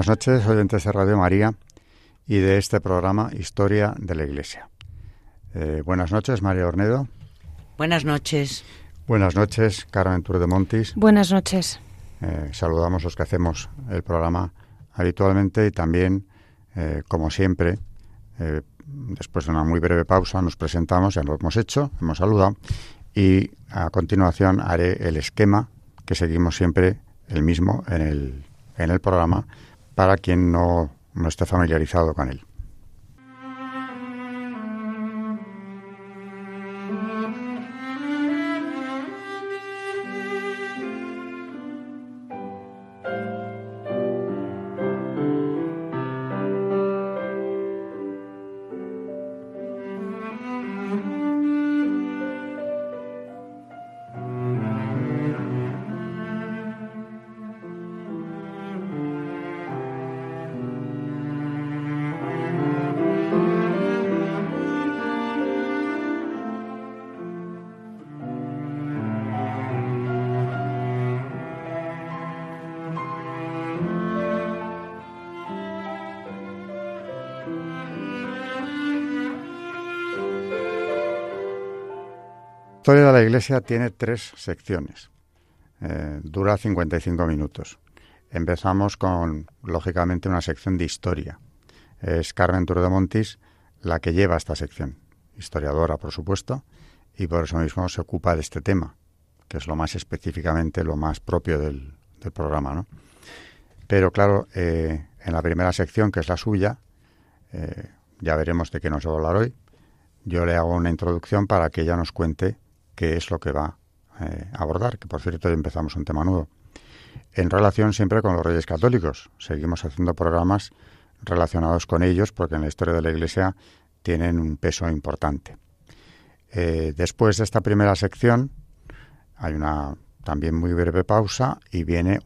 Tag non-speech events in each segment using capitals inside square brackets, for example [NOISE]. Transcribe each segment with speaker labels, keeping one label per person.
Speaker 1: Buenas noches, oyentes de Radio María y de este programa Historia de la Iglesia. Eh, buenas noches, María Ornedo.
Speaker 2: Buenas noches.
Speaker 1: Buenas noches, Carmen Tour de Montis.
Speaker 3: Buenas noches.
Speaker 1: Eh, saludamos los que hacemos el programa habitualmente y también, eh, como siempre, después de una muy breve pausa, nos presentamos, ya lo hemos hecho, hemos saludado y a continuación haré el esquema que seguimos siempre el mismo en el, en el programa para quien no, no esté familiarizado con él. Historia de la Iglesia tiene tres secciones. Eh, dura 55 minutos. Empezamos con, lógicamente, una sección de historia. Es Carmen Montis la que lleva esta sección. Historiadora, por supuesto, y por eso mismo se ocupa de este tema, que es lo más específicamente, lo más propio del, programa. ¿no? Pero claro, eh, en la primera sección, que es la suya, eh, ya veremos de qué nos va a hablar hoy, yo le hago una introducción para que ella nos cuente qué es lo que va eh, a abordar, que por cierto empezamos un tema nuevo. En relación siempre con los reyes católicos, seguimos haciendo programas relacionados con ellos porque en la historia de la Iglesia tienen un peso importante. Eh, después de esta primera sección hay una también muy breve pausa y viene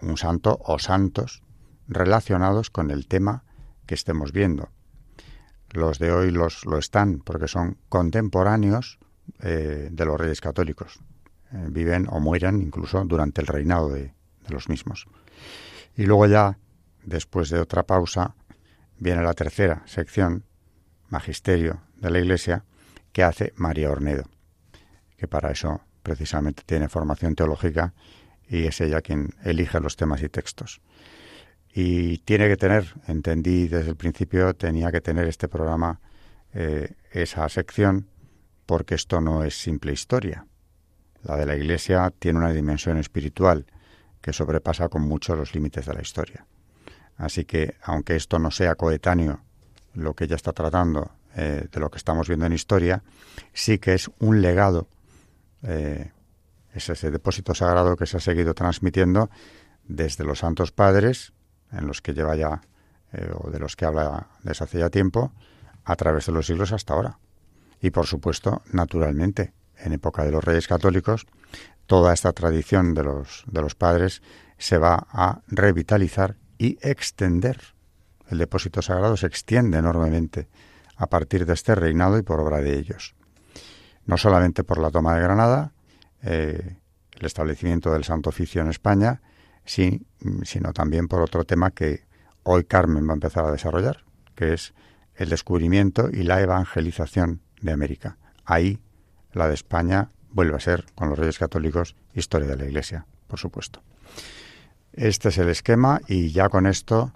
Speaker 1: un santo o santos relacionados con el tema que estemos viendo. Los de hoy los, lo están porque son contemporáneos eh, de los reyes católicos. Eh, viven o mueren incluso durante el reinado de, los mismos. Y luego ya, después de otra pausa, viene la tercera sección, Magisterio de la Iglesia, que hace María Ornedo, que para eso precisamente tiene formación teológica y es ella quien elige los temas y textos. Y tiene que tener, entendí desde el principio, tenía que tener este programa eh, esa sección porque esto no es simple historia. La de la Iglesia tiene una dimensión espiritual que sobrepasa con mucho los límites de la historia. Así que, aunque esto no sea coetáneo, lo que ella está tratando eh, de lo que estamos viendo en historia, sí que es un legado, eh, es ese depósito sagrado que se ha seguido transmitiendo desde los santos padres, en los que lleva ya, eh, o de los que habla desde hace ya tiempo, a través de los siglos hasta ahora y, por supuesto, naturalmente, en época de los reyes católicos, toda esta tradición de los, de los padres se va a revitalizar y extender. El depósito sagrado se extiende enormemente a partir de este reinado y por obra de ellos. No solamente por la toma de Granada, eh, el establecimiento del Santo Oficio en España, sí, sino también por otro tema que hoy Carmen va a empezar a desarrollar, que es el descubrimiento y la evangelización de América. Ahí la de España vuelve a ser, con los reyes católicos, historia de la Iglesia, por supuesto. Este es el esquema y ya con esto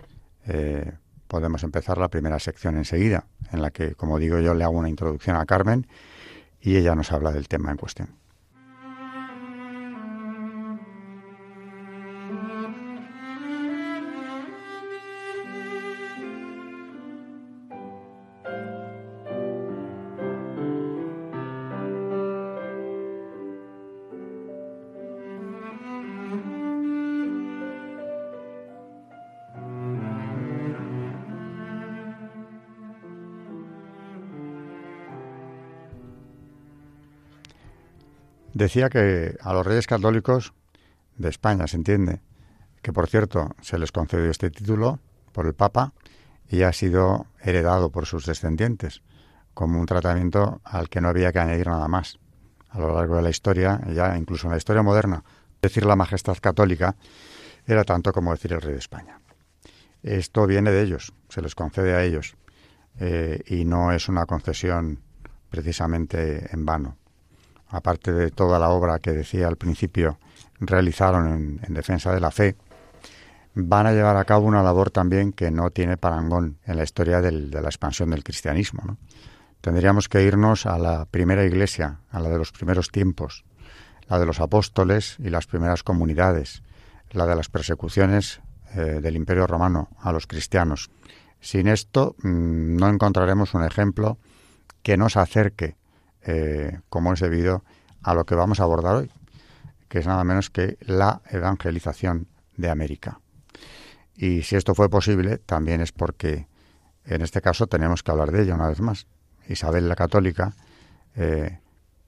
Speaker 1: eh, podemos empezar la primera sección enseguida, en la que, como digo yo, le hago una introducción a Carmen y ella nos habla del tema en cuestión. Decía que a los reyes católicos de España, se entiende, que por cierto se les concedió este título por el Papa y ha sido heredado por sus descendientes como un tratamiento al que no había que añadir nada más. A lo largo de la historia, ya incluso en la historia moderna, decir la majestad católica era tanto como decir el rey de España. Esto viene de ellos, se les concede a ellos, eh, y no es una concesión precisamente en vano aparte de toda la obra que decía al principio realizaron en, defensa de la fe, van a llevar a cabo una labor también que no tiene parangón en la historia de la expansión del cristianismo. Tendríamos que irnos a la primera iglesia, a la de los primeros tiempos, la de los apóstoles y las primeras comunidades, la de las persecuciones eh, del Imperio Romano a los cristianos. Sin esto mm, no encontraremos un ejemplo que nos acerque eh, como es debido a lo que vamos a abordar hoy, que es nada menos que la evangelización de América. Y si esto fue posible, también es porque en este caso tenemos que hablar de ella una vez más. Isabel la Católica eh,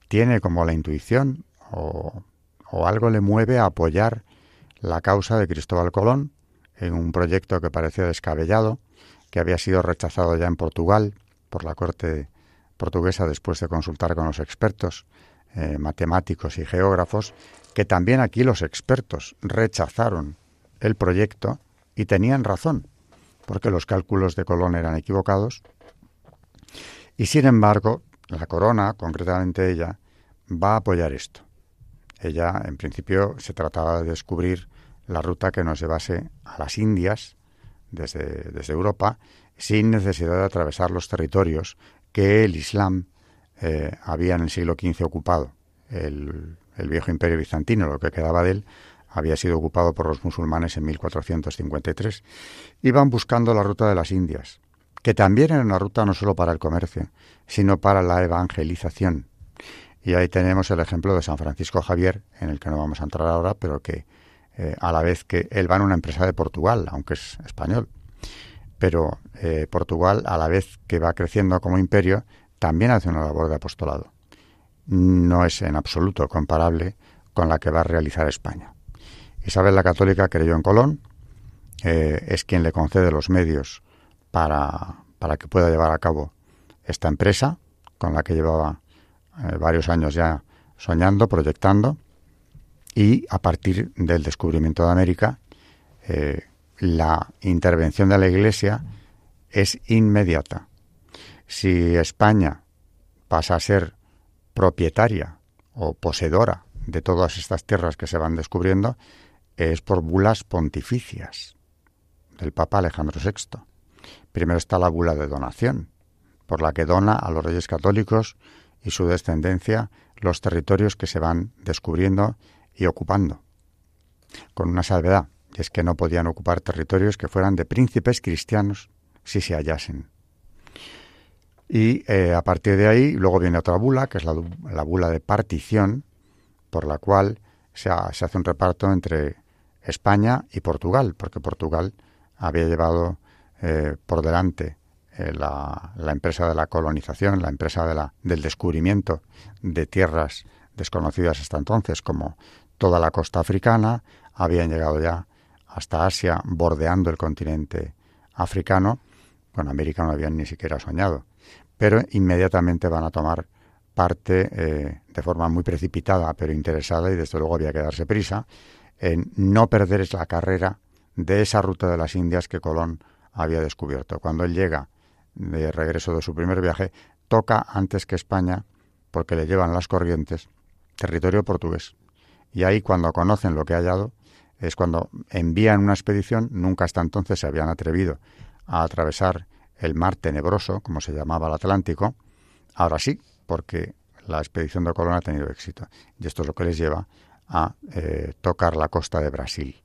Speaker 1: tiene como la intuición o, o algo le mueve a apoyar la causa de Cristóbal Colón en un proyecto que parecía descabellado, que había sido rechazado ya en Portugal por la corte portuguesa después de consultar con los expertos eh, matemáticos y geógrafos, que también aquí los expertos rechazaron el proyecto y tenían razón, porque los cálculos de Colón eran equivocados. Y sin embargo, la corona, concretamente ella, va a apoyar esto. Ella, en principio, se trataba de descubrir la ruta que nos llevase a las Indias desde, desde Europa, sin necesidad de atravesar los territorios que el Islam eh, había en el siglo XV ocupado. El, viejo imperio bizantino, lo que quedaba de él, había sido ocupado por los musulmanes en 1453. Iban buscando la ruta de las Indias, que también era una ruta no solo para el comercio, sino para la evangelización. Y ahí tenemos el ejemplo de San Francisco Javier, en el que no vamos a entrar ahora, pero que eh, a la vez que él va en una empresa de Portugal, aunque es español, pero eh, Portugal, a la vez que va creciendo como imperio, también hace una labor de apostolado. No es en absoluto comparable con la que va a realizar España. Isabel la Católica creyó en Colón, eh, es quien le concede los medios para, para, que pueda llevar a cabo esta empresa, con la que llevaba eh, varios años ya soñando, proyectando, y a partir del descubrimiento de América, la intervención de la Iglesia es inmediata. Si España pasa a ser propietaria o poseedora de todas estas tierras que se van descubriendo, es por bulas pontificias del Papa Alejandro VI. Primero está la bula de donación, por la que dona a los reyes católicos y su descendencia los territorios que se van descubriendo y ocupando, con una salvedad es que no podían ocupar territorios que fueran de príncipes cristianos si se hallasen. Y eh, a partir de ahí, luego viene otra bula, que es la, bula de partición, por la cual se, hace un reparto entre España y Portugal, porque Portugal había llevado eh, por delante eh, la, empresa de la colonización, la empresa del descubrimiento de tierras desconocidas hasta entonces, como toda la costa africana, habían llegado ya hasta Asia, bordeando el continente africano, con América no habían ni siquiera soñado, pero inmediatamente van a tomar parte eh, de forma muy precipitada, pero interesada, y desde luego había que darse prisa, en no perder la carrera de esa ruta de las Indias que Colón había descubierto. Cuando él llega de regreso de su primer viaje, toca antes que España, porque le llevan las corrientes, territorio portugués. Y ahí cuando conocen lo que ha hallado, es cuando envían una expedición, nunca hasta entonces se habían atrevido a atravesar el mar tenebroso, como se llamaba el Atlántico, ahora sí, porque la expedición de Colón ha tenido éxito. Y esto es lo que les lleva a eh, tocar la costa de Brasil.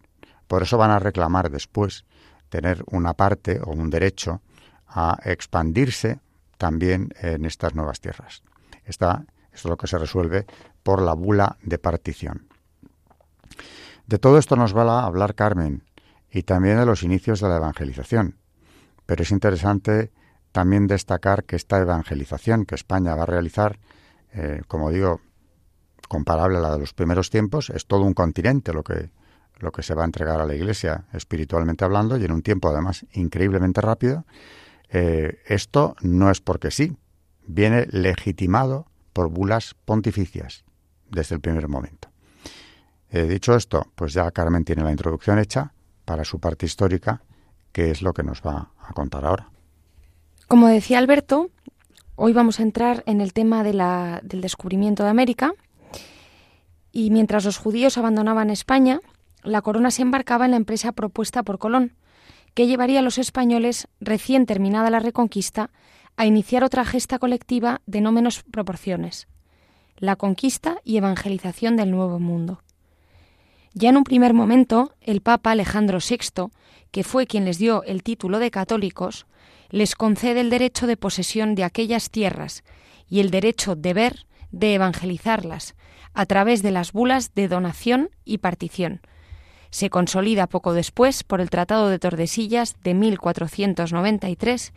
Speaker 1: Por eso van a reclamar después tener una parte o un derecho a expandirse también en estas nuevas tierras. esto es lo que se resuelve por la bula de partición. De todo esto nos va a hablar Carmen y también de los inicios de la evangelización. Pero es interesante también destacar que esta evangelización que España va a realizar, eh, como digo, comparable a la de los primeros tiempos, es todo un continente lo que, lo que se va a entregar a la Iglesia espiritualmente hablando y en un tiempo además increíblemente rápido. Eh, esto no es porque sí, viene legitimado por bulas pontificias desde el primer momento. Eh, dicho esto, pues ya Carmen tiene la introducción hecha para su parte histórica, que es lo que nos va a contar ahora.
Speaker 3: Como decía Alberto, hoy vamos a entrar en el tema del descubrimiento de América. Y mientras los judíos abandonaban España, la corona se embarcaba en la empresa propuesta por Colón, que llevaría a los españoles, recién terminada la reconquista, a iniciar otra gesta colectiva de no menos proporciones, la conquista y evangelización del Nuevo Mundo. Ya en un primer momento, el Papa Alejandro VI, que fue quien les dio el título de católicos, les concede el derecho de posesión de aquellas tierras y el derecho de ver de evangelizarlas a través de las bulas de donación y partición. Se consolida poco después por el Tratado de Tordesillas de 1493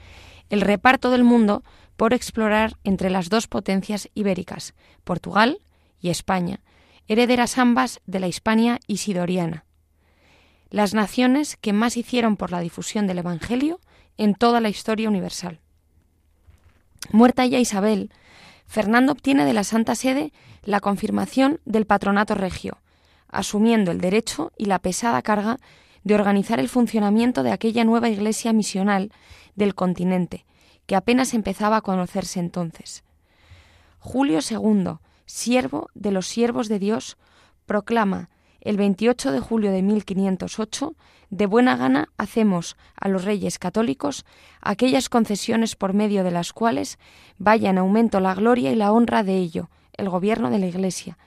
Speaker 3: el reparto del mundo por explorar entre las dos potencias ibéricas, Portugal y España, herederas ambas de la Hispania isidoriana. Las naciones que más hicieron por la difusión del Evangelio en toda la historia universal. Muerta ya Isabel, Fernando obtiene de la Santa Sede la confirmación del patronato regio, asumiendo el derecho y la pesada carga de organizar el funcionamiento de aquella nueva iglesia misional del continente, que apenas empezaba a conocerse entonces. Julio II, siervo de los siervos de Dios, proclama el 28 de julio de 1508, de buena gana hacemos a los reyes católicos aquellas concesiones por medio de las cuales vaya en aumento la gloria y la honra de ello, el gobierno de la Iglesia,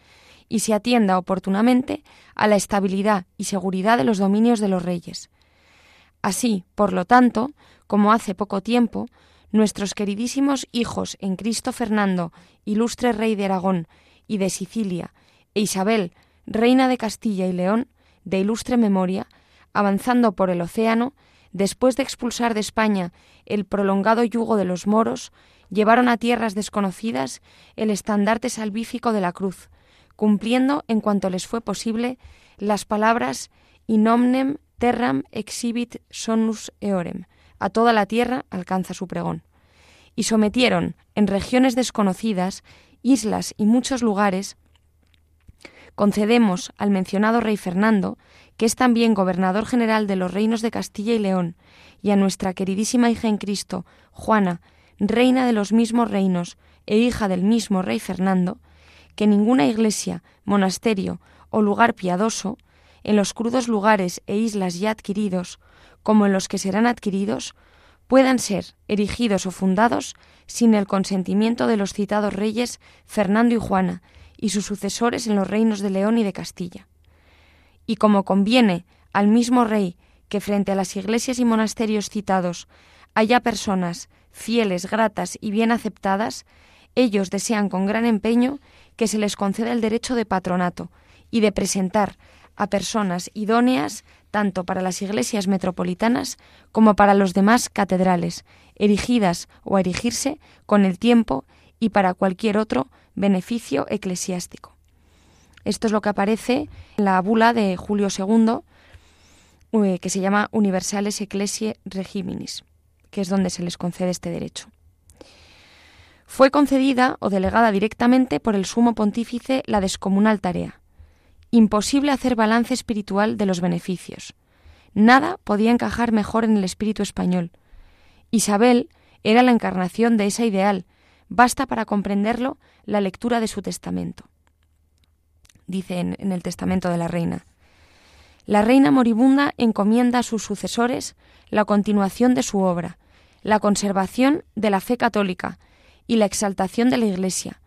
Speaker 3: y se atienda oportunamente a la estabilidad y seguridad de los dominios de los reyes. Así, por lo tanto, como hace poco tiempo, nuestros queridísimos hijos en Cristo Fernando, ilustre rey de Aragón y de Sicilia, e Isabel, reina de Castilla y León, de ilustre memoria, avanzando por el océano, después de expulsar de España el prolongado yugo de los moros, llevaron a tierras desconocidas el estandarte salvífico de la cruz, cumpliendo en cuanto les fue posible las palabras in omnem terram exhibit sonus eorem, a toda la tierra alcanza su pregón. Y sometieron en regiones desconocidas, islas y muchos lugares concedemos al mencionado rey Fernando, que es también gobernador general de los reinos de Castilla y León, y a nuestra queridísima hija en Cristo, Juana, reina de los mismos reinos e hija del mismo rey Fernando, que ninguna iglesia, monasterio o lugar piadoso, en los crudos lugares e islas ya adquiridos, como en los que serán adquiridos, puedan ser erigidos o fundados sin el consentimiento de los citados reyes Fernando y Juana, y sus sucesores en los reinos de León y de Castilla. Y como conviene al mismo rey que frente a las iglesias y monasterios citados haya personas fieles, gratas y bien aceptadas, ellos desean con gran empeño que se les conceda el derecho de patronato y de presentar a personas idóneas tanto para las iglesias metropolitanas como para los demás catedrales, erigidas o a erigirse con el tiempo y para cualquier otro beneficio eclesiástico. Esto es lo que aparece en la bula de Julio II, eh, que se llama Universales Ecclesiae Regiminis, que es donde se les concede este derecho. Fue concedida o delegada directamente por el sumo pontífice la descomunal tarea. Imposible hacer balance espiritual de los beneficios. Nada podía encajar mejor en el espíritu español. Isabel era la encarnación de ese ideal, Basta para comprenderlo la lectura de su testamento. Dice en, el testamento de la reina. La reina moribunda encomienda a sus sucesores la continuación de su obra, la conservación de la fe católica y la exaltación de la Iglesia,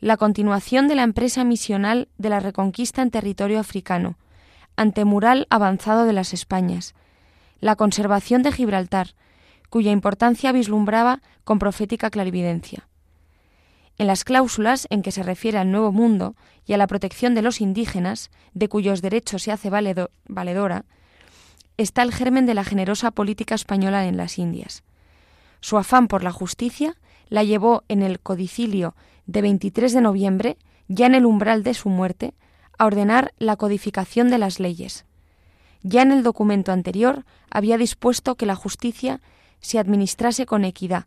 Speaker 3: la continuación de la empresa misional de la reconquista en territorio africano, antemural avanzado de las Españas, la conservación de Gibraltar, cuya importancia vislumbraba con profética clarividencia. En las cláusulas en que se refiere al Nuevo Mundo y a la protección de los indígenas, de cuyos derechos se hace valedora, está el germen de la generosa política española en las Indias. Su afán por la justicia la llevó en el codicilio de 23 de noviembre, ya en el umbral de su muerte, a ordenar la codificación de las leyes. Ya en el documento anterior había dispuesto que la justicia se administrase con equidad,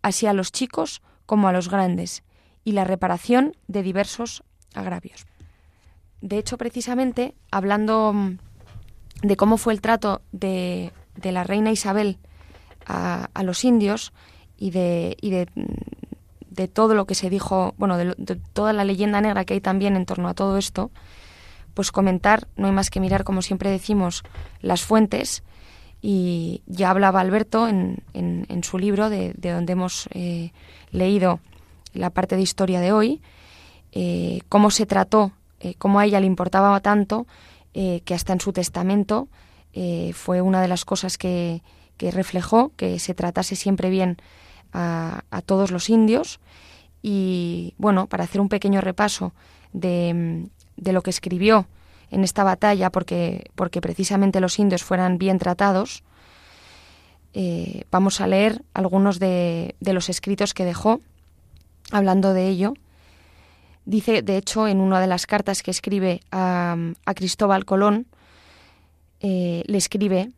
Speaker 3: así a los chicos como a los grandes, y la reparación de diversos agravios. De hecho, precisamente, hablando mm, de cómo fue el trato de, la reina Isabel a, los indios y, de, y de, de, todo lo que se dijo, bueno, de, toda la leyenda negra que hay también en torno a todo esto, pues comentar, no hay más que mirar, como siempre decimos, las fuentes. Y ya hablaba Alberto en, en, su libro, de, donde hemos eh, leído la parte de historia de hoy, eh, cómo se trató, eh, cómo a ella le importaba tanto que hasta en su testamento fue una de las cosas que, reflejó, que se tratase siempre bien a, todos los indios. Y bueno, para hacer un pequeño repaso de, lo que escribió en esta batalla, porque, porque precisamente los indios fueran bien tratados, eh, vamos a leer algunos de, los escritos que dejó hablando de ello. Dice, de hecho, en una de las cartas que escribe a, Cristóbal Colón, eh, le escribe,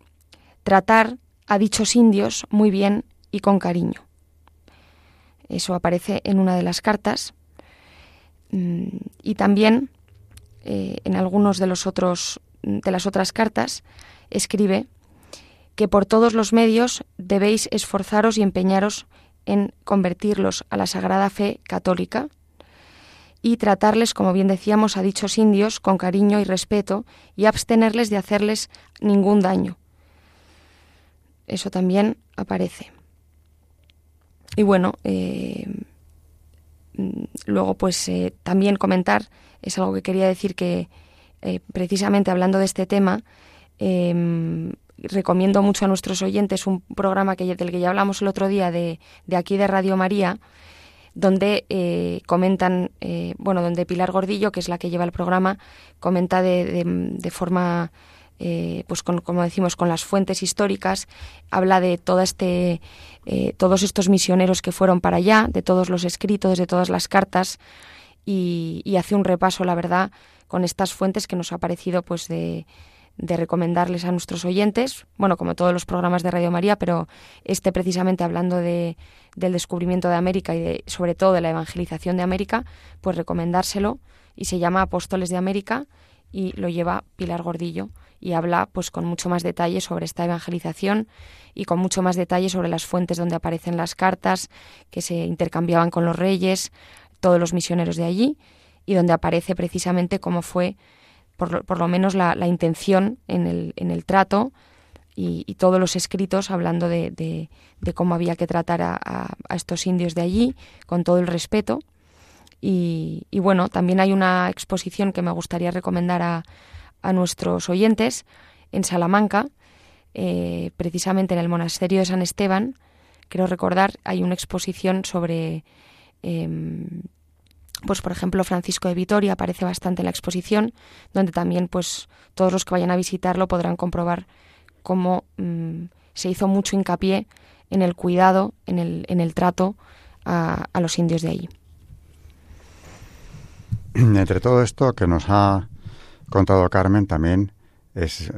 Speaker 3: tratar a dichos indios muy bien y con cariño. Eso aparece en una de las cartas. Mm, y también eh, en algunos de los otros de las otras cartas escribe que por todos los medios debéis esforzaros y empeñaros en convertirlos a la sagrada fe católica y tratarles, como bien decíamos, a dichos indios con cariño y respeto y abstenerles de hacerles ningún daño. Eso también aparece. Y bueno, eh, luego pues eh, también comentar, es algo que quería decir que eh, precisamente hablando de este tema, recomiendo mucho a nuestros oyentes un programa que, del que ya hablamos el otro día de, de aquí de Radio María, donde comentan, bueno, donde Pilar Gordillo, que es la que lleva el programa, comenta de, de, forma, eh, pues como decimos, con las fuentes históricas, habla de todo este, todos estos misioneros que fueron para allá, de todos los escritos, de todas las cartas, y, y hace un repaso, la verdad, con estas fuentes que nos ha parecido, pues, de de recomendarles a nuestros oyentes, bueno, como todos los programas de Radio María, pero este precisamente hablando de, del descubrimiento de América y de, sobre todo de la evangelización de América, pues recomendárselo y se llama Apóstoles de América y lo lleva Pilar Gordillo y habla pues con mucho más detalle sobre esta evangelización y con mucho más detalle sobre las fuentes donde aparecen las cartas que se intercambiaban con los reyes, todos los misioneros de allí y donde aparece precisamente cómo fue por, lo menos la, intención en el, en el trato y, todos los escritos hablando de, de, cómo había que tratar a, a, estos indios de allí con todo el respeto. Y, y, bueno, también hay una exposición que me gustaría recomendar a, a nuestros oyentes en Salamanca, eh, precisamente en el monasterio de San Esteban. Quiero recordar, hay una exposición sobre em, pues por ejemplo Francisco de Vitoria aparece bastante en la exposición, donde también pues todos los que vayan a visitarlo podrán comprobar cómo mm, se hizo mucho hincapié en el cuidado, en el, en el trato a, a, los indios de allí. [CLEARS THROAT]
Speaker 1: Entre todo esto que nos ha contado Carmen también es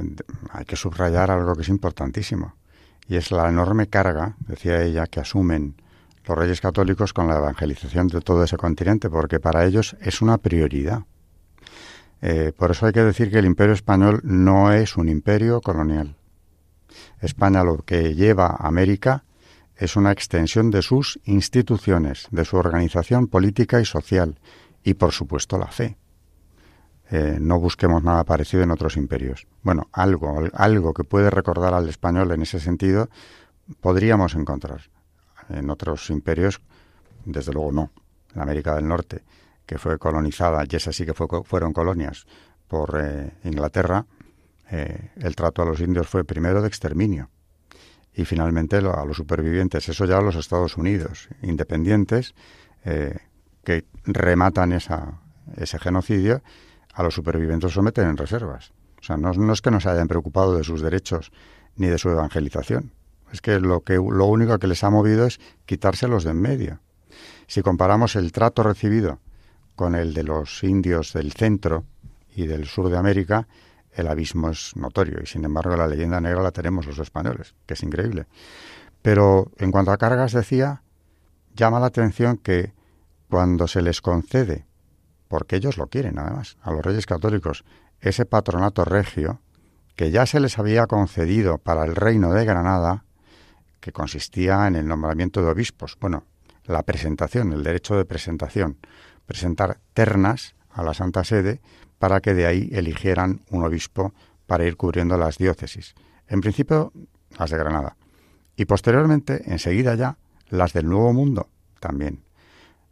Speaker 1: hay que subrayar algo que es importantísimo y es la enorme carga, decía ella, que asumen los reyes católicos con la evangelización de todo ese continente, porque para ellos es una prioridad. Eh, por eso hay que decir que el imperio español no es un imperio colonial. España lo que lleva a América es una extensión de sus instituciones, de su organización política y social, y por supuesto la fe. Eh, no busquemos nada parecido en otros imperios. Bueno, algo, algo que puede recordar al español en ese sentido podríamos encontrar. En otros imperios, desde luego no. En América del Norte, que fue colonizada, y esa sí que fue, fueron colonias por eh, Inglaterra, eh, el trato a los indios fue primero de exterminio y finalmente a los supervivientes. Eso ya a los Estados Unidos, independientes, que rematan esa, ese genocidio, a los supervivientes los someten en reservas. O sea, no, no es que no se hayan preocupado de sus derechos ni de su evangelización. Es que lo, que lo único que les ha movido es quitárselos de en medio. Si comparamos el trato recibido con el de los indios del centro y del sur de América, el abismo es notorio y sin embargo la leyenda negra la tenemos los españoles, que es increíble. Pero en cuanto a cargas decía, llama la atención que cuando se les concede, porque ellos lo quieren además, a los reyes católicos, ese patronato regio, que ya se les había concedido para el reino de Granada, que consistía en el nombramiento de obispos, bueno, la presentación, el derecho de presentación, presentar ternas a la Santa Sede para que de ahí eligieran un obispo para ir cubriendo las diócesis. En principio, las de Granada. Y posteriormente, enseguida ya, las del Nuevo Mundo también.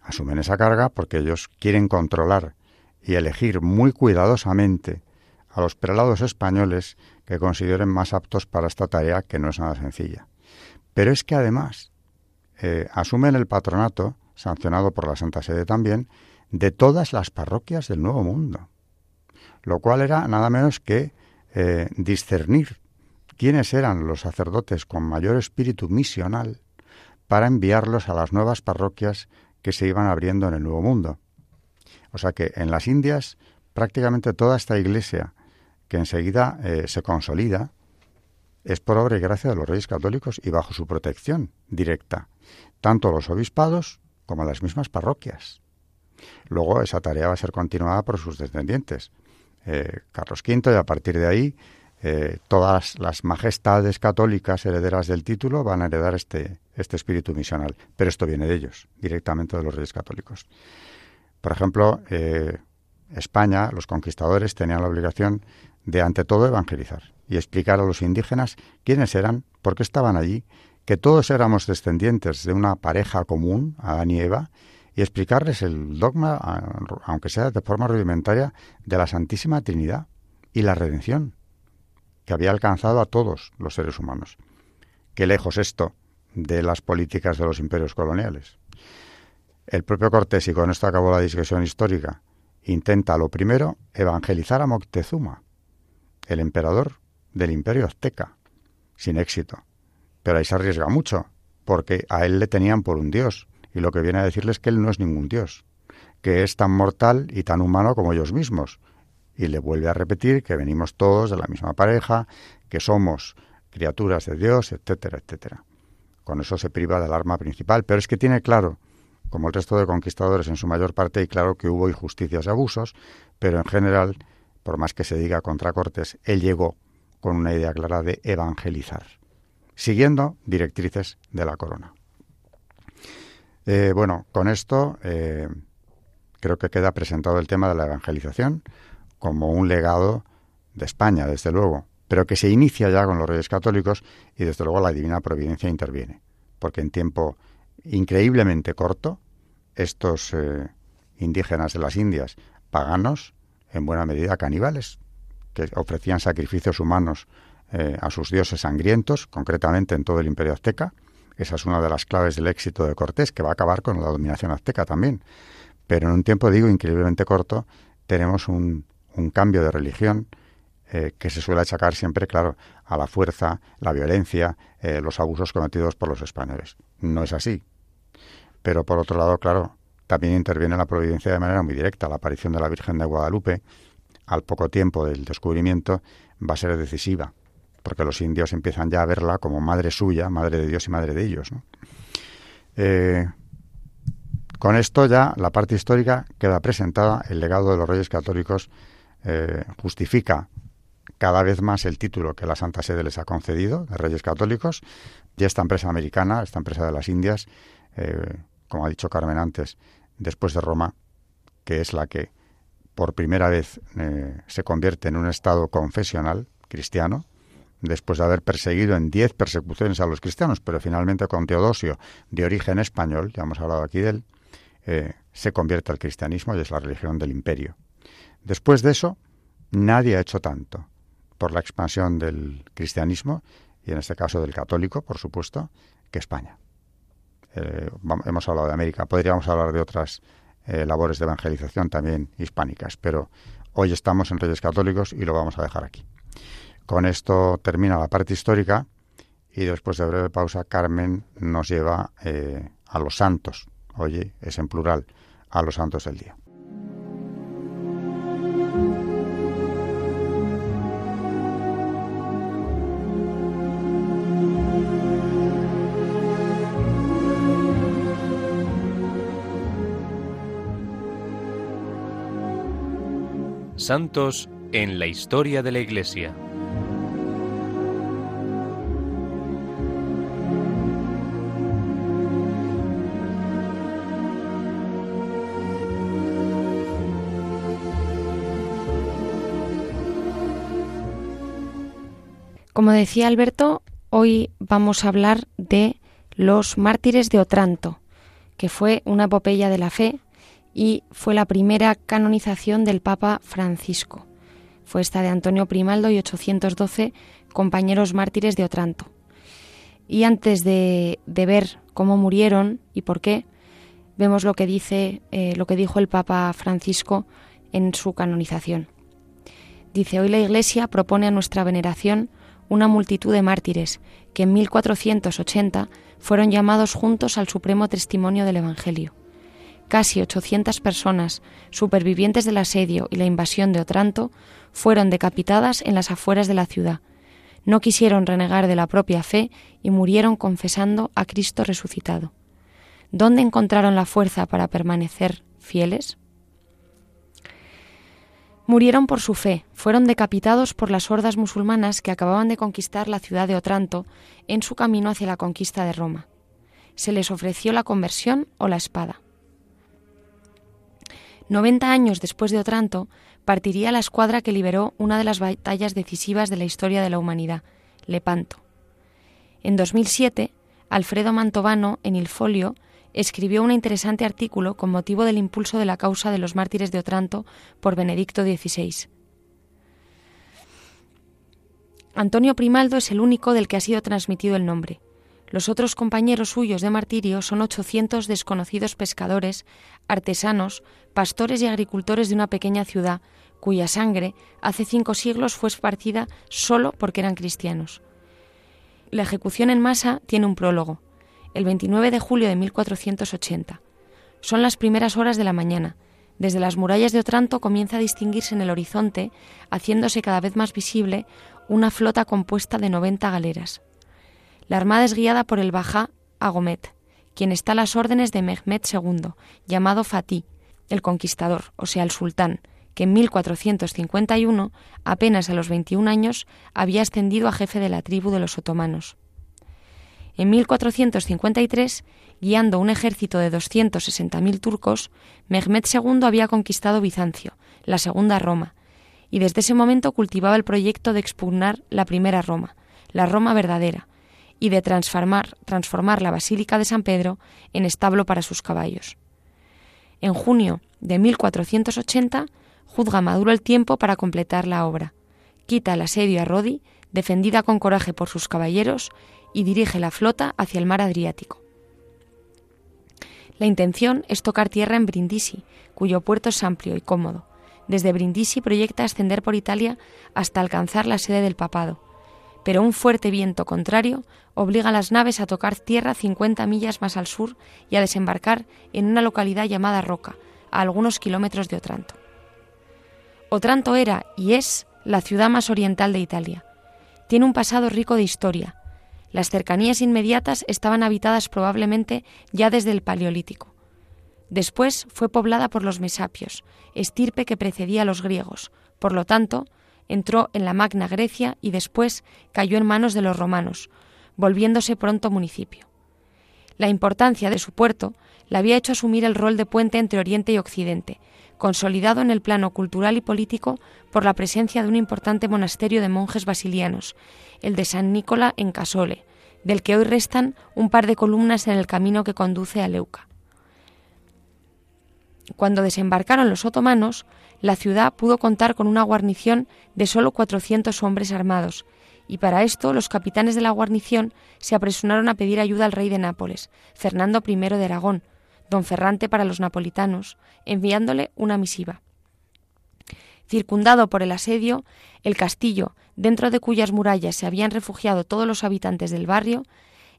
Speaker 1: Asumen esa carga porque ellos quieren controlar y elegir muy cuidadosamente a los prelados españoles que consideren más aptos para esta tarea que no es nada sencilla. Pero es que además eh, asumen el patronato, sancionado por la Santa Sede también, de todas las parroquias del Nuevo Mundo, lo cual era nada menos que eh, discernir quiénes eran los sacerdotes con mayor espíritu misional para enviarlos a las nuevas parroquias que se iban abriendo en el Nuevo Mundo. O sea que en las Indias prácticamente toda esta iglesia que enseguida eh, se consolida es por obra y gracia de los reyes católicos y bajo su protección directa, tanto los obispados como las mismas parroquias. Luego esa tarea va a ser continuada por sus descendientes, eh, Carlos V, y a partir de ahí eh, todas las majestades católicas herederas del título van a heredar este, este espíritu misional. Pero esto viene de ellos, directamente de los reyes católicos. Por ejemplo, eh, España, los conquistadores tenían la obligación de, ante todo, evangelizar y explicar a los indígenas quiénes eran, por qué estaban allí, que todos éramos descendientes de una pareja común, Adán y Eva, y explicarles el dogma, aunque sea de forma rudimentaria, de la Santísima Trinidad y la redención, que había alcanzado a todos los seres humanos. Qué lejos esto de las políticas de los imperios coloniales. El propio Cortés, y con esto acabó la discusión histórica, intenta lo primero evangelizar a Moctezuma, el emperador del imperio azteca, sin éxito. Pero ahí se arriesga mucho, porque a él le tenían por un dios, y lo que viene a decirles es que él no es ningún dios, que es tan mortal y tan humano como ellos mismos. Y le vuelve a repetir que venimos todos de la misma pareja, que somos criaturas de Dios, etcétera, etcétera. Con eso se priva del arma principal, pero es que tiene claro, como el resto de conquistadores en su mayor parte, y claro que hubo injusticias y abusos, pero en general, por más que se diga contra Cortés, él llegó con una idea clara de evangelizar, siguiendo directrices de la corona. Eh, bueno, con esto eh, creo que queda presentado el tema de la evangelización como un legado de España, desde luego, pero que se inicia ya con los reyes católicos y desde luego la divina providencia interviene, porque en tiempo increíblemente corto, estos eh, indígenas de las Indias, paganos, en buena medida caníbales, que ofrecían sacrificios humanos a sus dioses sangrientos, concretamente en todo el imperio azteca, esa es una de las claves del éxito de Cortés, que va a acabar con la dominación azteca también. Pero en un tiempo, digo, increíblemente corto, tenemos un, cambio de religión eh, que se suele achacar siempre, claro, a la fuerza, la violencia, eh, los abusos cometidos por los españoles. No es así. Pero por otro lado, claro, también interviene la providencia de manera muy directa. La aparición de la Virgen de Guadalupe, al poco tiempo del descubrimiento, va a ser decisiva porque los indios empiezan ya a verla como madre suya, madre de Dios y madre de ellos. Eh, con esto ya la parte histórica queda presentada, el legado de los reyes católicos eh, justifica cada vez más el título que la Santa Sede les ha concedido, de reyes católicos, y esta empresa americana, esta empresa de las Indias, eh, como ha dicho Carmen antes, después de Roma, que es la que por primera vez se convierte en un Estado confesional cristiano, después de haber perseguido en diez persecuciones a los cristianos, pero finalmente con Teodosio, de origen español, ya hemos hablado aquí de él, eh, se convierte al cristianismo y es la religión del imperio. Después de eso, nadie ha hecho tanto por la expansión del cristianismo, y en este caso del católico, por supuesto, que España. Eh, hemos hablado de América, podríamos hablar de otras eh, labores de evangelización también hispánicas, pero hoy estamos en Reyes Católicos y lo vamos a dejar aquí. Con esto termina la parte histórica y después de breve pausa Carmen nos lleva eh, a los santos. Oye, es en plural, a los santos del día.
Speaker 4: Santos en la historia de la Iglesia.
Speaker 3: Como decía Alberto, hoy vamos a hablar de los mártires de Otranto, que fue una epopeya de la fe y fue la primera canonización del Papa Francisco. Fue esta de Antonio Primaldo y 812 compañeros mártires de Otranto. Y antes de, ver cómo murieron y por qué, vemos lo que dice, eh, lo que dijo el Papa Francisco en su canonización. Dice hoy la Iglesia propone a nuestra veneración una multitud de mártires que en 1480 fueron llamados juntos al supremo testimonio del Evangelio. Casi 800 personas, supervivientes del asedio y la invasión de Otranto, fueron decapitadas en las afueras de la ciudad. No quisieron renegar de la propia fe y murieron confesando a Cristo resucitado. ¿Dónde encontraron la fuerza para permanecer fieles? Murieron por su fe, fueron decapitados por las hordas musulmanas que acababan de conquistar la ciudad de Otranto en su camino hacia la conquista de Roma. Se les ofreció la conversión o la espada. Noventa años después de Otranto, partiría la escuadra que liberó una de las batallas decisivas de la historia de la humanidad, Lepanto. En 2007, Alfredo Mantovano, en Il Folio, escribió un interesante artículo con motivo del impulso de la causa de los mártires de Otranto por Benedicto XVI. Antonio Primaldo es el único del que ha sido transmitido el nombre. Los otros compañeros suyos de martirio son 800 desconocidos pescadores, artesanos, pastores y agricultores de una pequeña ciudad, cuya sangre hace cinco siglos fue esparcida solo porque eran cristianos. La ejecución en masa tiene un prólogo el 29 de julio de 1480. Son las primeras horas de la mañana. Desde las murallas de Otranto comienza a distinguirse en el horizonte, haciéndose cada vez más visible, una flota compuesta de 90 galeras. La armada es guiada por el Bajá Agomet, quien está a las órdenes de Mehmed II, llamado Fatih, el conquistador, o sea, el sultán, que en 1451, apenas a los 21 años, había ascendido a jefe de la tribu de los otomanos. En 1453, guiando un ejército de 260.000 turcos, Mehmed II había conquistado Bizancio, la segunda Roma, y desde ese momento cultivaba el proyecto de expugnar la primera Roma, la Roma verdadera, y de transformar, transformar la Basílica de San Pedro en establo para sus caballos. En junio de 1480 juzga Maduro el tiempo para completar la obra. Quita el asedio a Rodi, defendida con coraje por sus caballeros, y dirige la flota hacia el mar Adriático. La intención es tocar tierra en Brindisi, cuyo puerto es amplio y cómodo. Desde Brindisi proyecta ascender por Italia hasta alcanzar la sede del papado, pero un fuerte viento contrario obliga a las naves a tocar tierra 50 millas más al sur y a desembarcar en una localidad llamada Roca, a algunos kilómetros de Otranto. Otranto era y es la ciudad más oriental de Italia. Tiene un pasado rico de historia, las cercanías inmediatas estaban habitadas probablemente ya desde el Paleolítico. Después fue poblada por los mesapios, estirpe que precedía a los griegos. Por lo tanto, entró en la Magna Grecia y después cayó en manos de los romanos, volviéndose pronto municipio. La importancia de su puerto le había hecho asumir el rol de puente entre Oriente y Occidente, consolidado en el plano cultural y político por la presencia de un importante monasterio de monjes basilianos, el de San Nicola en Casole, del que hoy restan un par de columnas en el camino que conduce a Leuca. Cuando desembarcaron los otomanos, la ciudad pudo contar con una guarnición de solo 400 hombres armados, y para esto los capitanes de la guarnición se apresuraron a pedir ayuda al rey de Nápoles, Fernando I de Aragón, don Ferrante para los napolitanos, enviándole una misiva. Circundado por el asedio, el castillo, dentro de cuyas murallas se habían refugiado todos los habitantes del barrio,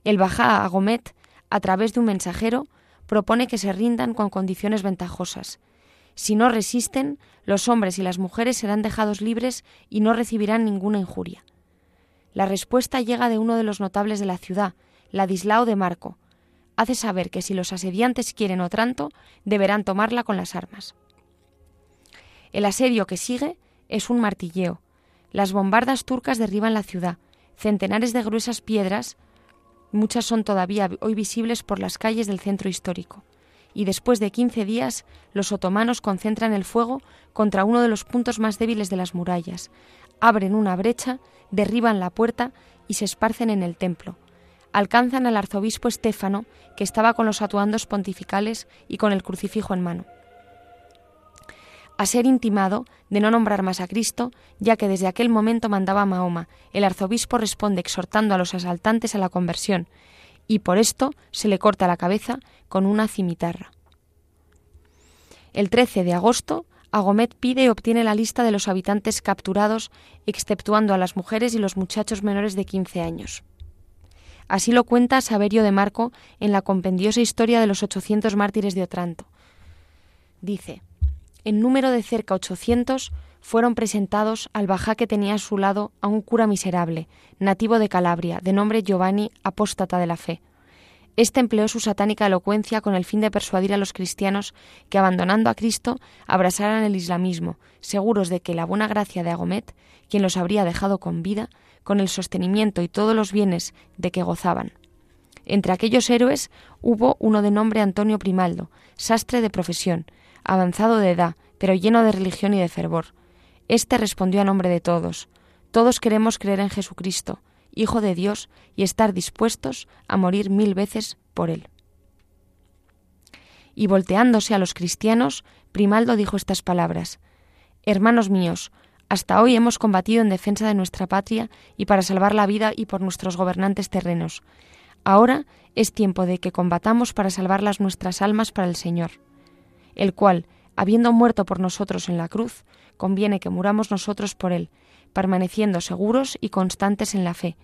Speaker 3: el Bajá Agomet, a través de un mensajero, propone que se rindan con condiciones ventajosas. Si no resisten, los hombres y las mujeres serán dejados libres y no recibirán ninguna injuria. La respuesta llega de uno de los notables de la ciudad, Ladislao de Marco. Hace saber que si los asediantes quieren Otranto, deberán tomarla con las armas. El asedio que sigue es un martilleo. Las bombardas turcas derriban la ciudad. Centenares de gruesas piedras, muchas son todavía hoy visibles por las calles del centro histórico. Y después de quince días, los otomanos concentran el fuego contra uno de los puntos más débiles de las murallas. Abren una brecha, derriban la puerta y se esparcen en el templo. Alcanzan al arzobispo Estéfano, que estaba con los atuandos pontificales y con el crucifijo en mano a ser intimado de no nombrar más a Cristo, ya que desde aquel momento mandaba Mahoma. El arzobispo responde exhortando a los asaltantes a la conversión, y por esto se le corta la cabeza con una cimitarra. El 13 de agosto, Agomet pide y obtiene la lista de los habitantes capturados, exceptuando a las mujeres y los muchachos menores de 15 años. Así lo cuenta Saverio de Marco en la compendiosa historia de los 800 mártires de Otranto. Dice: en número de cerca 800, fueron presentados al bajá que tenía a su lado a un cura miserable, nativo de Calabria, de nombre Giovanni, apóstata de la fe. Este empleó su satánica elocuencia con el fin de persuadir a los cristianos que, abandonando a Cristo, abrasaran el islamismo, seguros de que la buena gracia de Agomet, quien los habría dejado con vida, con el sostenimiento y todos los bienes de que gozaban. Entre aquellos héroes hubo uno de nombre Antonio Primaldo, sastre de profesión, avanzado de edad, pero lleno de religión y de fervor. Este respondió a nombre de todos. Todos queremos creer en Jesucristo, Hijo de Dios, y estar dispuestos a morir mil veces por él. Y volteándose a los cristianos, Primaldo dijo estas palabras Hermanos míos, hasta hoy hemos combatido en defensa de nuestra patria y para salvar la vida y por nuestros gobernantes terrenos. Ahora es tiempo de que combatamos para salvar las nuestras almas para el Señor el cual, habiendo muerto por nosotros en la cruz, conviene que muramos nosotros por él, permaneciendo seguros y constantes en la fe,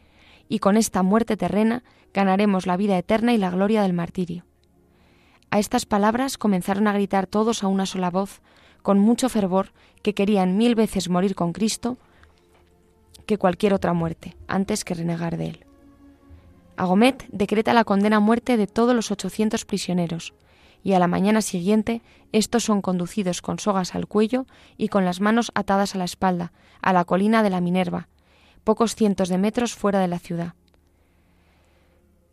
Speaker 3: y con esta muerte terrena ganaremos la vida eterna y la gloria del martirio. A estas palabras comenzaron a gritar todos a una sola voz, con mucho fervor, que querían mil veces morir con Cristo que cualquier otra muerte, antes que renegar de él. Agomet decreta la condena a muerte de todos los ochocientos prisioneros, y a la mañana siguiente estos son conducidos con sogas al cuello y con las manos atadas a la espalda, a la colina de la Minerva, pocos cientos de metros fuera de la ciudad.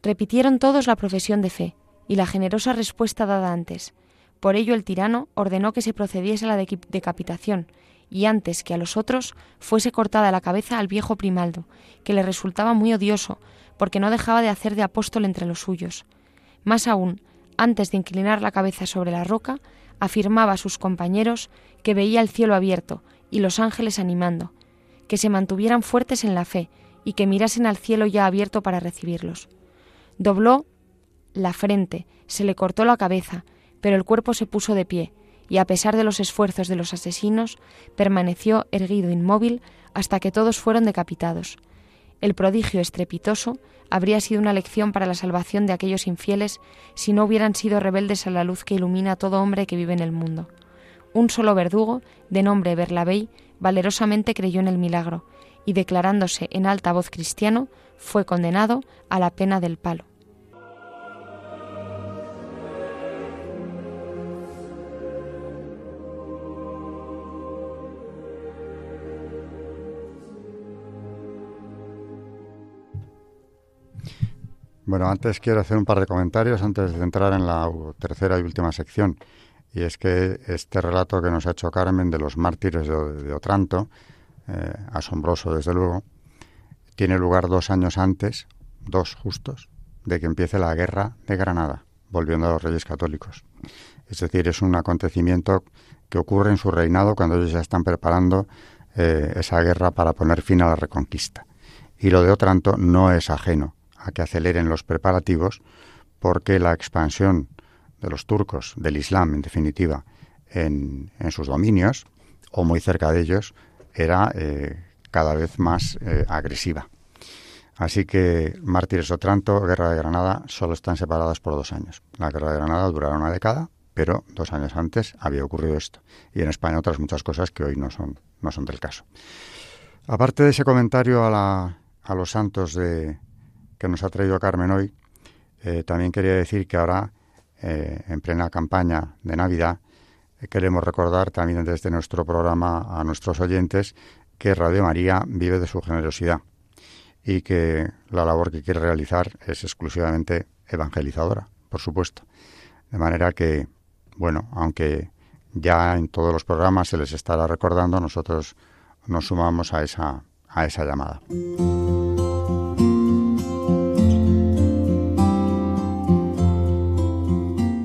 Speaker 3: Repitieron todos la profesión de fe y la generosa respuesta dada antes. Por ello el tirano ordenó que se procediese a la decapitación, y antes que a los otros fuese cortada la cabeza al viejo Primaldo, que le resultaba muy odioso, porque no dejaba de hacer de apóstol entre los suyos. Más aún, antes de inclinar la cabeza sobre la roca, afirmaba a sus compañeros que veía el cielo abierto y los ángeles animando, que se mantuvieran fuertes en la fe y que mirasen al cielo ya abierto para recibirlos. Dobló la frente, se le cortó la cabeza, pero el cuerpo se puso de pie, y a pesar de los esfuerzos de los asesinos, permaneció erguido inmóvil hasta que todos fueron decapitados. El prodigio estrepitoso habría sido una lección para la salvación de aquellos infieles si no hubieran sido rebeldes a la luz que ilumina a todo hombre que vive en el mundo. Un solo verdugo, de nombre Berlabey, valerosamente creyó en el milagro y, declarándose en alta voz cristiano, fue condenado a la pena del palo.
Speaker 1: Bueno, antes quiero hacer un par de comentarios antes de entrar en la tercera y última sección. Y es que este relato que nos ha hecho Carmen de los mártires de, Otranto, eh, asombroso desde luego, tiene lugar dos años antes, dos justos, de que empiece la guerra de Granada, volviendo a los reyes católicos. Es decir, es un acontecimiento que ocurre en su reinado cuando ellos ya están preparando eh, esa guerra para poner fin a la reconquista. Y lo de Otranto no es ajeno a que aceleren los preparativos porque la expansión de los turcos, del Islam en definitiva, en, sus dominios o muy cerca de ellos, era eh, cada vez más eh, agresiva. Así que Mártires Otranto, Guerra de Granada, solo están separadas por dos años. La Guerra de Granada durará una década, pero dos años antes había ocurrido esto. Y en España otras muchas cosas que hoy no son, no son del caso. Aparte de ese comentario a, a los santos de, que nos ha traído Carmen hoy, eh, también quería decir que ahora, eh, en plena campaña de Navidad, queremos recordar también desde nuestro programa a nuestros oyentes que Radio María vive de su generosidad y que la labor que quiere realizar es exclusivamente evangelizadora, por supuesto. De manera que, bueno, aunque ya en todos los programas se les estará recordando, nosotros nos sumamos a esa, a esa llamada.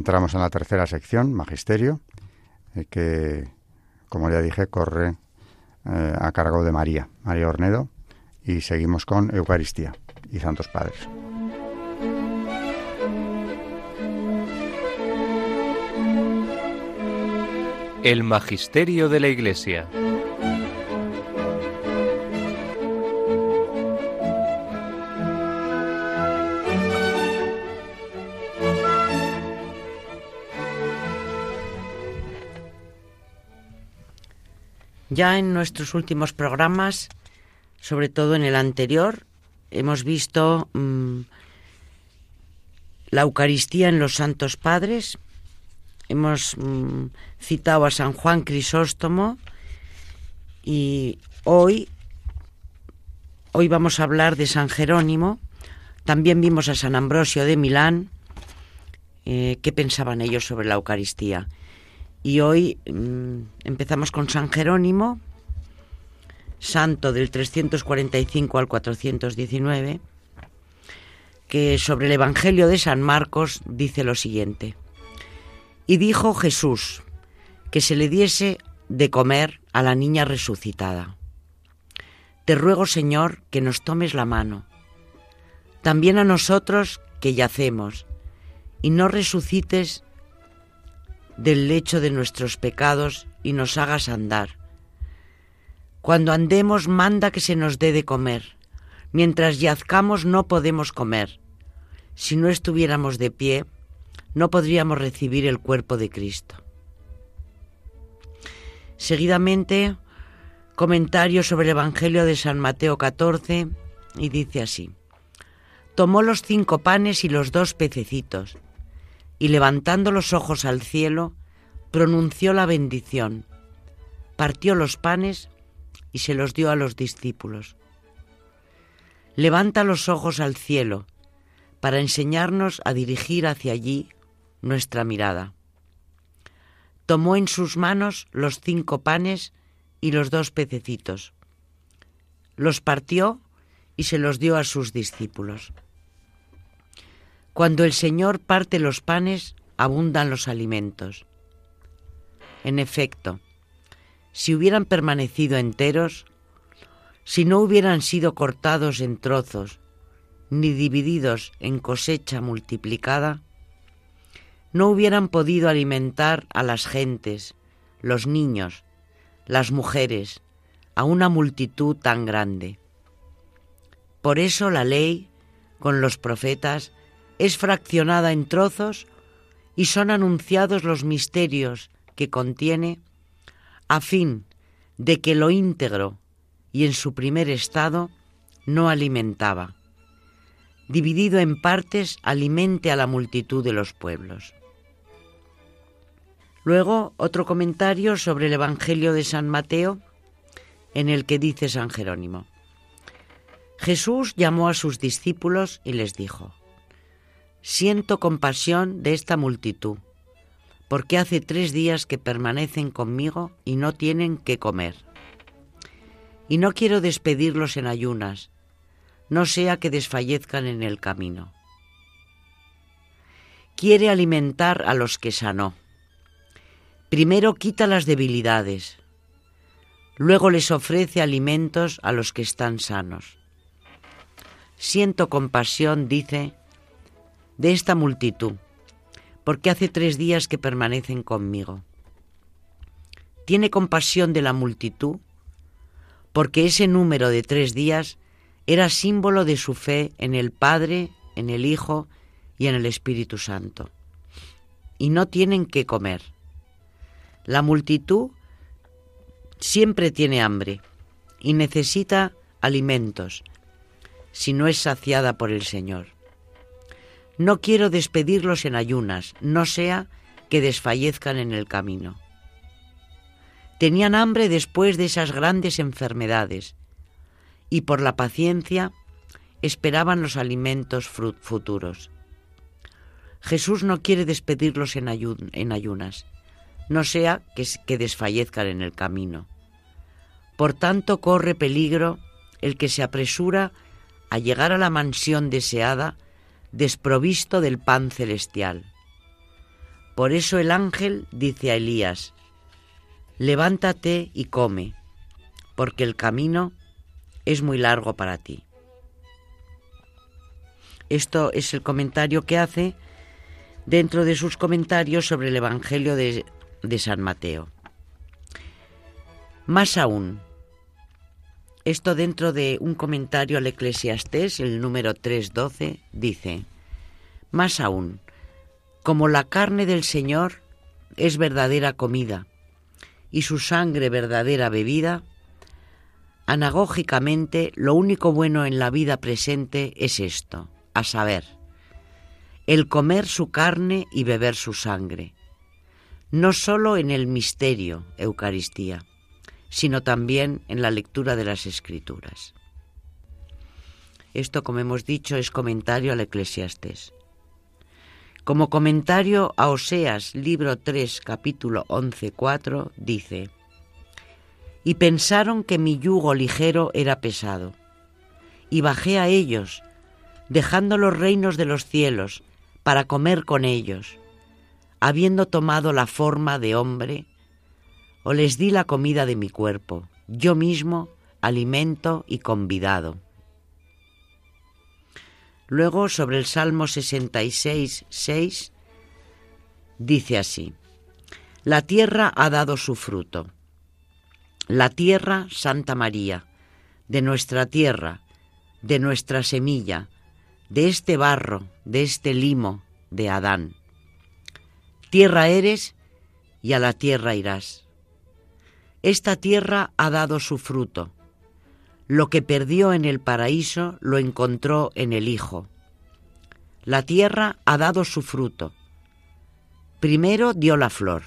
Speaker 1: Entramos en la tercera sección, Magisterio, eh, que, como ya dije, corre eh, a cargo de María, María Ornedo, y seguimos con Eucaristía y Santos Padres.
Speaker 4: El Magisterio de la Iglesia.
Speaker 2: Ya en nuestros últimos programas, sobre todo en el anterior, hemos visto mm, la Eucaristía en los Santos Padres, hemos mm, citado a San Juan Crisóstomo y hoy, hoy vamos a hablar de San Jerónimo, también vimos a San Ambrosio de Milán, eh, qué pensaban ellos sobre la Eucaristía. Y hoy mm, empezamos con San Jerónimo, santo del 345 al 419, que sobre el Evangelio de San Marcos dice lo siguiente. Y dijo Jesús que se le diese de comer a la niña resucitada. Te ruego, Señor, que nos tomes la mano, también a nosotros que yacemos, y no resucites del lecho de nuestros pecados y nos hagas andar. Cuando andemos, manda que se nos dé de comer. Mientras yazcamos no podemos comer. Si no estuviéramos de pie, no podríamos recibir el cuerpo de Cristo. Seguidamente, comentario sobre el Evangelio de San Mateo 14, y dice así, Tomó los cinco panes y los dos pececitos, y levantando los ojos al cielo, pronunció la bendición, partió los panes y se los dio a los discípulos. Levanta los ojos al cielo para enseñarnos a dirigir hacia allí nuestra mirada. Tomó en sus manos los cinco panes y los dos pececitos. Los partió y se los dio a sus discípulos. Cuando el Señor parte los panes, abundan los alimentos. En efecto, si hubieran permanecido enteros, si no hubieran sido cortados en trozos, ni divididos en cosecha multiplicada, no hubieran podido alimentar a las gentes, los niños, las mujeres, a una multitud tan grande. Por eso la ley, con los profetas, es fraccionada en trozos y son anunciados los misterios que contiene a fin de que lo íntegro y en su primer estado no alimentaba. Dividido en partes, alimente a la multitud de los pueblos. Luego, otro comentario sobre el Evangelio de San Mateo, en el que dice San Jerónimo. Jesús llamó a sus discípulos y les dijo, Siento compasión de esta multitud, porque hace tres días que permanecen conmigo y no tienen que comer. Y no quiero despedirlos en ayunas, no sea que desfallezcan en el camino. Quiere alimentar a los que sanó. Primero quita las debilidades, luego les ofrece alimentos a los que están sanos. Siento compasión, dice, de esta multitud porque hace tres días que permanecen conmigo. Tiene compasión de la multitud, porque ese número de tres días era símbolo de su fe en el Padre, en el Hijo y en el Espíritu Santo. Y no tienen que comer. La multitud siempre tiene hambre y necesita alimentos si no es saciada por el Señor. No quiero despedirlos en ayunas, no sea que desfallezcan en el camino. Tenían hambre después de esas grandes enfermedades y por la paciencia esperaban los alimentos futuros. Jesús no quiere despedirlos en, ayunas, no sea que, desfallezcan en el camino. Por tanto, corre peligro el que se apresura a llegar a la mansión deseada desprovisto del pan celestial. Por eso el ángel dice a Elías, levántate y come, porque el camino es muy largo para ti. Esto es el comentario que hace dentro de sus comentarios sobre el Evangelio de, de San Mateo. Más aún, esto dentro de un comentario al Eclesiastés, el número 3.12, dice, Más aún, como la carne del Señor es verdadera comida y su sangre verdadera bebida, anagógicamente lo único bueno en la vida presente es esto, a saber, el comer su carne y beber su sangre, no sólo en el misterio, Eucaristía, sino también en la lectura de las Escrituras. Esto, como hemos dicho, es comentario al Eclesiastés. Como comentario a Oseas, libro 3, capítulo 11, 4, dice, Y pensaron que mi yugo ligero era pesado, y bajé a ellos, dejando los reinos de los cielos, para comer con ellos, habiendo tomado la forma de hombre, o les di la comida de mi cuerpo, yo mismo alimento y convidado. Luego sobre el Salmo 66, 6, dice así, La tierra ha dado su fruto. La tierra, Santa María, de nuestra tierra, de nuestra semilla, de este barro, de este limo, de Adán. Tierra eres y a la tierra irás. Esta tierra ha dado su fruto. Lo que perdió en el paraíso lo encontró en el Hijo. La tierra ha dado su fruto. Primero dio la flor.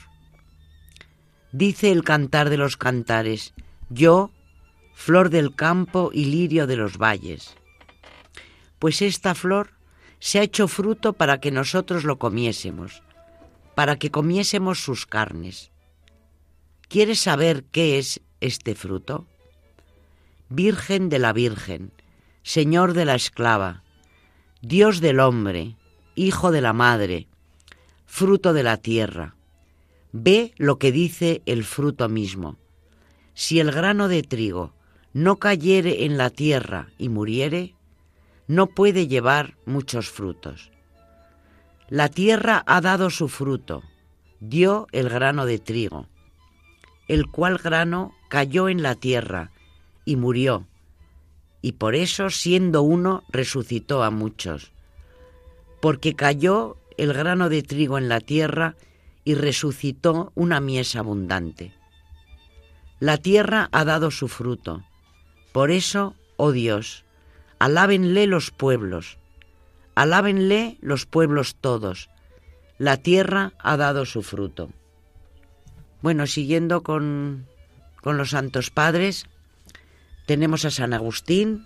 Speaker 2: Dice el cantar de los cantares, yo, flor del campo y lirio de los valles. Pues esta flor se ha hecho fruto para que nosotros lo comiésemos, para que comiésemos sus carnes. ¿Quieres saber qué es este fruto? Virgen de la Virgen, Señor de la esclava, Dios del hombre, Hijo de la Madre, fruto de la tierra. Ve lo que dice el fruto mismo. Si el grano de trigo no cayere en la tierra y muriere, no puede llevar muchos frutos. La tierra ha dado su fruto, dio el grano de trigo el cual grano cayó en la tierra y murió, y por eso siendo uno resucitó a muchos, porque cayó el grano de trigo en la tierra y resucitó una mies abundante. La tierra ha dado su fruto, por eso, oh Dios, alábenle los pueblos, alábenle los pueblos todos, la tierra ha dado su fruto. Bueno, siguiendo con, los santos padres, tenemos a San Agustín,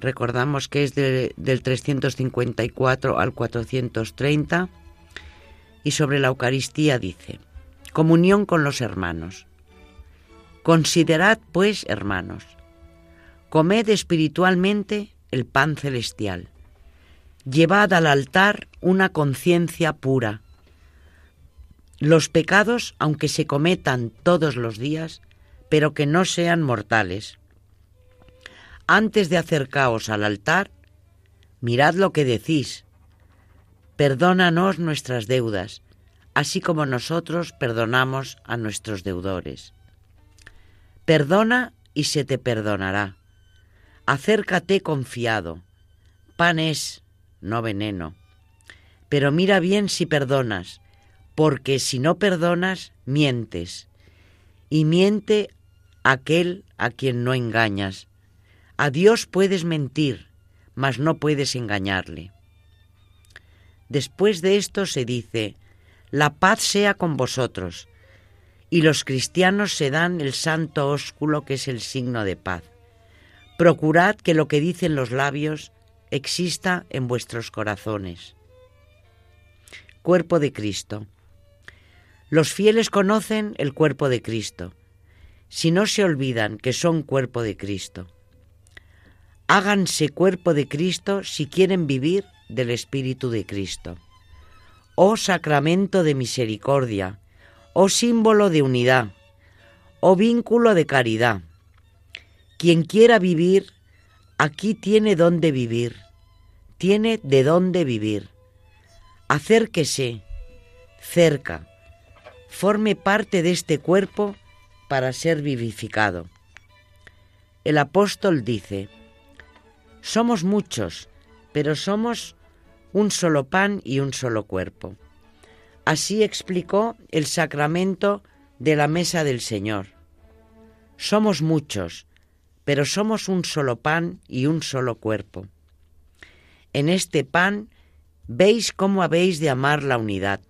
Speaker 2: recordamos que es del 354 al 430, Y sobre la Eucaristía dice, comunión con los hermanos. Considerad, pues, hermanos, comed espiritualmente el pan celestial. Llevad al altar una conciencia pura. Los pecados, aunque se cometan todos los días, pero que no sean mortales. Antes de acercaos al altar, mirad lo que decís. Perdónanos nuestras deudas, así como nosotros perdonamos a nuestros deudores. Perdona y se te perdonará. Acércate confiado. Pan es, no veneno. Pero mira bien si perdonas, porque si no perdonas, mientes. Y miente aquel a quien no engañas. A Dios puedes mentir, mas no puedes engañarle. Después de esto se dice, la paz sea con vosotros, y los cristianos se dan el santo ósculo que es el signo de paz. Procurad que lo que dicen los labios exista en vuestros corazones. Cuerpo de Cristo. Los fieles conocen el cuerpo de Cristo, si no se olvidan que son cuerpo de Cristo. Háganse cuerpo de Cristo si quieren vivir del Espíritu de Cristo. Oh sacramento de misericordia, oh símbolo de unidad, oh vínculo de caridad. Quien quiera vivir, aquí tiene dónde vivir, tiene de dónde vivir. Acérquese, cerca, forme parte de este cuerpo para ser vivificado. El apóstol dice, somos muchos, pero somos un solo pan y un solo cuerpo. Así explicó el sacramento de la mesa del Señor. Somos muchos, pero somos un solo pan y un solo cuerpo. En este pan veis cómo habéis de amar la unidad.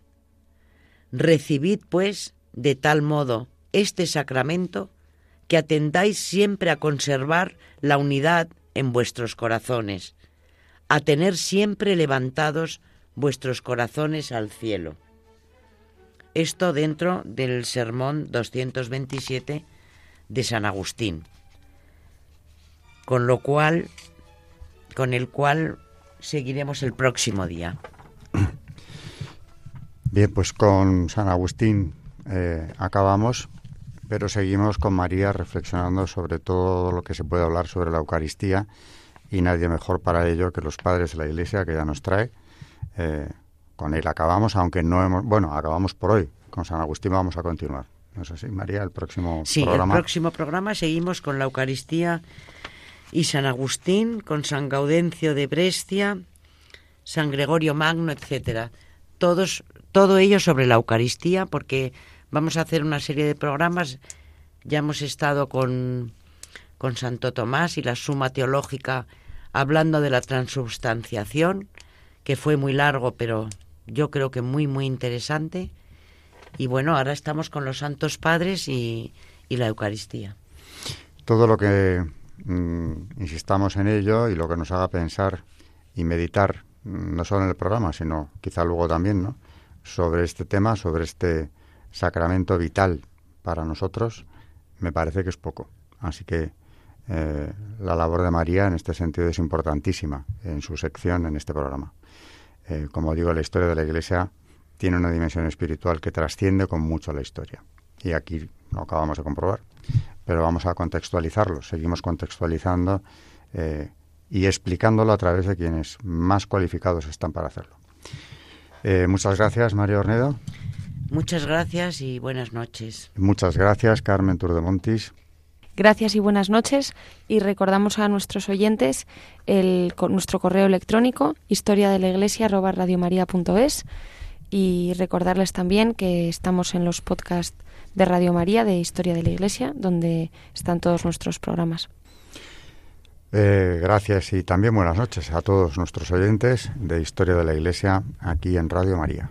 Speaker 2: Recibid, pues, de tal modo este sacramento que atendáis siempre a conservar la unidad en vuestros corazones, a tener siempre levantados vuestros corazones al cielo. Esto dentro del sermón 227 de San Agustín, con lo cual, con el cual seguiremos el próximo día.
Speaker 1: Bien, pues con San Agustín eh, acabamos, pero seguimos con María reflexionando sobre todo lo que se puede hablar sobre la Eucaristía y nadie mejor para ello que los padres de la Iglesia que ya nos trae. Eh, con él acabamos, aunque no hemos, bueno, acabamos por hoy. Con San Agustín vamos a continuar. ¿No es así, María? El próximo
Speaker 2: sí,
Speaker 1: programa.
Speaker 2: el próximo programa seguimos con la Eucaristía y San Agustín, con San Gaudencio de Brescia, San Gregorio Magno, etcétera. Todos, todo ello sobre la Eucaristía, porque vamos a hacer una serie de programas. Ya hemos estado con, con Santo Tomás y la Suma Teológica hablando de la transubstanciación, que fue muy largo, pero yo creo que muy, muy interesante. Y bueno, ahora estamos con los Santos Padres y, la Eucaristía.
Speaker 1: Todo lo que mm, insistamos en ello y lo que nos haga pensar y meditar, mm, no solo en el programa, sino quizá luego también, ¿no? Sobre este tema, sobre este sacramento vital para nosotros, me parece que es poco. Así que eh, la labor de María en este sentido es importantísima en su sección en este programa. Eh, como digo, la historia de la Iglesia tiene una dimensión espiritual que trasciende con mucho la historia. Y aquí lo acabamos de comprobar. Pero vamos a contextualizarlo. Seguimos contextualizando eh, y explicándolo a través de quienes más cualificados están para hacerlo. Muchas gracias, María Ornedo.
Speaker 2: Muchas gracias y buenas noches.
Speaker 1: Muchas gracias, Carmen Turdemontis.
Speaker 3: Gracias y buenas noches y recordamos a nuestros oyentes el, nuestro correo electrónico historia de la iglesia y recordarles también que estamos en los podcasts de Radio María de Historia de la Iglesia donde están todos nuestros programas.
Speaker 1: Eh, gracias y también buenas noches a todos nuestros oyentes de Historia de la Iglesia aquí en Radio María.